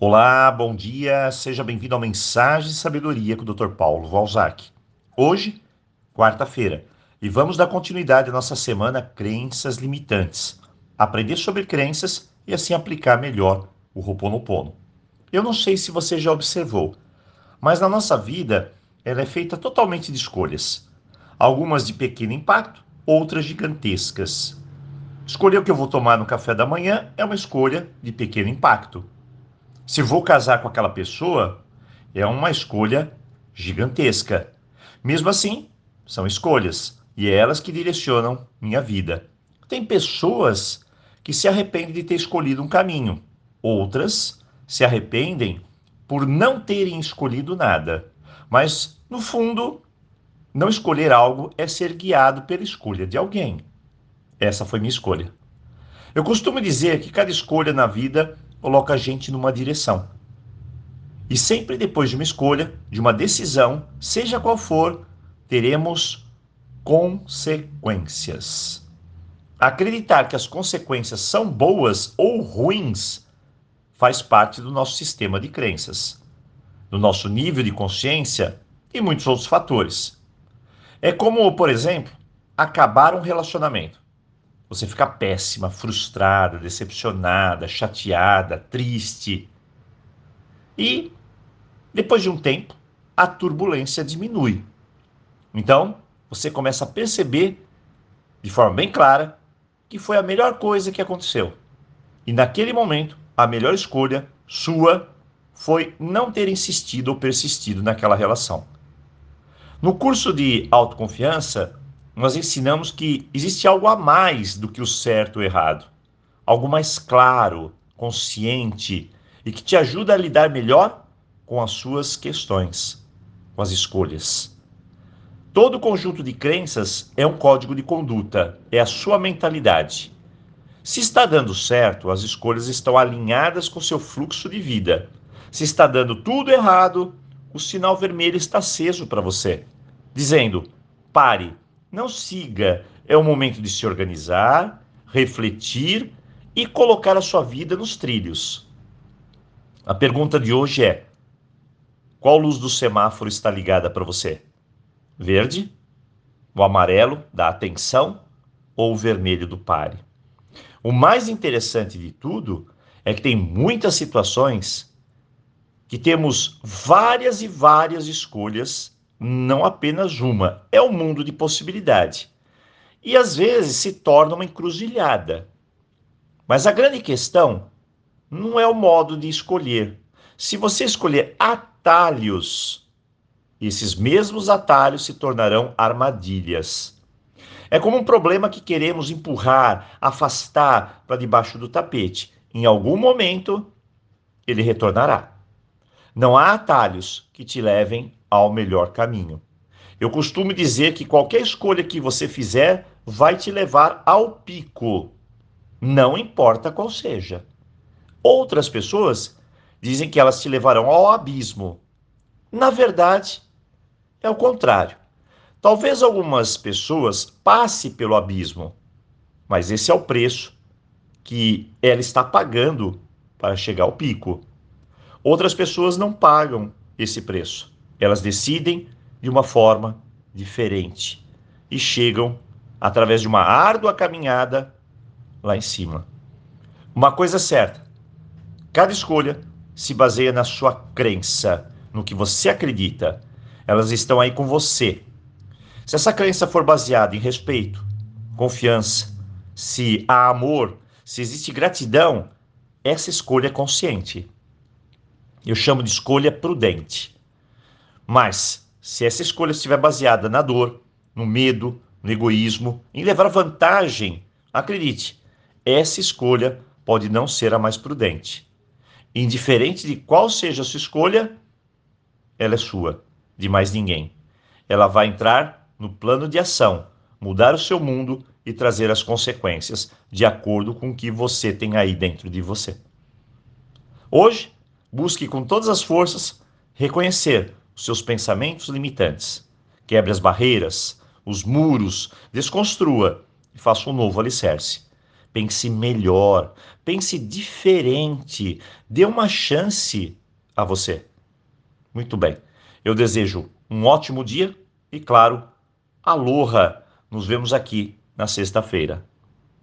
Olá, bom dia, seja bem-vindo ao Mensagem de Sabedoria com o Dr. Paulo Valzac. Hoje, quarta-feira, e vamos dar continuidade à nossa semana Crenças Limitantes. Aprender sobre crenças e assim aplicar melhor o Ho'oponopono. Eu não sei se você já observou, mas na nossa vida ela é feita totalmente de escolhas. Algumas de pequeno impacto, outras gigantescas. Escolher o que eu vou tomar no café da manhã é uma escolha de pequeno impacto. Se vou casar com aquela pessoa, é uma escolha gigantesca. Mesmo assim, são escolhas e é elas que direcionam minha vida. Tem pessoas que se arrependem de ter escolhido um caminho, outras se arrependem por não terem escolhido nada. Mas, no fundo, não escolher algo é ser guiado pela escolha de alguém. Essa foi minha escolha. Eu costumo dizer que cada escolha na vida coloca a gente numa direção. E sempre depois de uma escolha, de uma decisão, seja qual for, teremos consequências. Acreditar que as consequências são boas ou ruins faz parte do nosso sistema de crenças, do nosso nível de consciência e muitos outros fatores. É como, por exemplo, acabar um relacionamento. Você fica péssima, frustrada, decepcionada, chateada, triste. E, depois de um tempo, a turbulência diminui. Então, você começa a perceber, de forma bem clara, que foi a melhor coisa que aconteceu. E naquele momento, a melhor escolha sua foi não ter insistido ou persistido naquela relação. No curso de autoconfiança, nós ensinamos que existe algo a mais do que o certo ou errado, algo mais claro, consciente e que te ajuda a lidar melhor com as suas questões, com as escolhas. Todo conjunto de crenças é um código de conduta, é a sua mentalidade. Se está dando certo, as escolhas estão alinhadas com seu fluxo de vida. Se está dando tudo errado, o sinal vermelho está aceso para você, dizendo: pare, não siga. É o momento de se organizar, refletir e colocar a sua vida nos trilhos. A pergunta de hoje é: qual luz do semáforo está ligada para você? Verde? O amarelo da atenção ou o vermelho do pare? O mais interessante de tudo é que tem muitas situações que temos várias e várias escolhas não apenas uma, é um mundo de possibilidade. E às vezes se torna uma encruzilhada. Mas a grande questão não é o modo de escolher. Se você escolher atalhos, esses mesmos atalhos se tornarão armadilhas. É como um problema que queremos empurrar, afastar para debaixo do tapete. Em algum momento, ele retornará. Não há atalhos que te levem ao melhor caminho. Eu costumo dizer que qualquer escolha que você fizer vai te levar ao pico, não importa qual seja. Outras pessoas dizem que elas te levarão ao abismo. Na verdade, é o contrário. Talvez algumas pessoas passem pelo abismo, mas esse é o preço que ela está pagando para chegar ao pico. Outras pessoas não pagam esse preço. Elas decidem de uma forma diferente e chegam através de uma árdua caminhada lá em cima. Uma coisa é certa: cada escolha se baseia na sua crença, no que você acredita. Elas estão aí com você. Se essa crença for baseada em respeito, confiança, se há amor, se existe gratidão, essa escolha é consciente. Eu chamo de escolha prudente. Mas, se essa escolha estiver baseada na dor, no medo, no egoísmo, em levar vantagem, acredite, essa escolha pode não ser a mais prudente. Indiferente de qual seja a sua escolha, ela é sua, de mais ninguém. Ela vai entrar no plano de ação, mudar o seu mundo e trazer as consequências de acordo com o que você tem aí dentro de você. Hoje, busque com todas as forças reconhecer os seus pensamentos limitantes. Quebre as barreiras, os muros, desconstrua e faça um novo alicerce. pense melhor, pense diferente, dê uma chance a você. Muito bem. Eu desejo um ótimo dia e, claro, aloha! Nos vemos aqui na sexta-feira.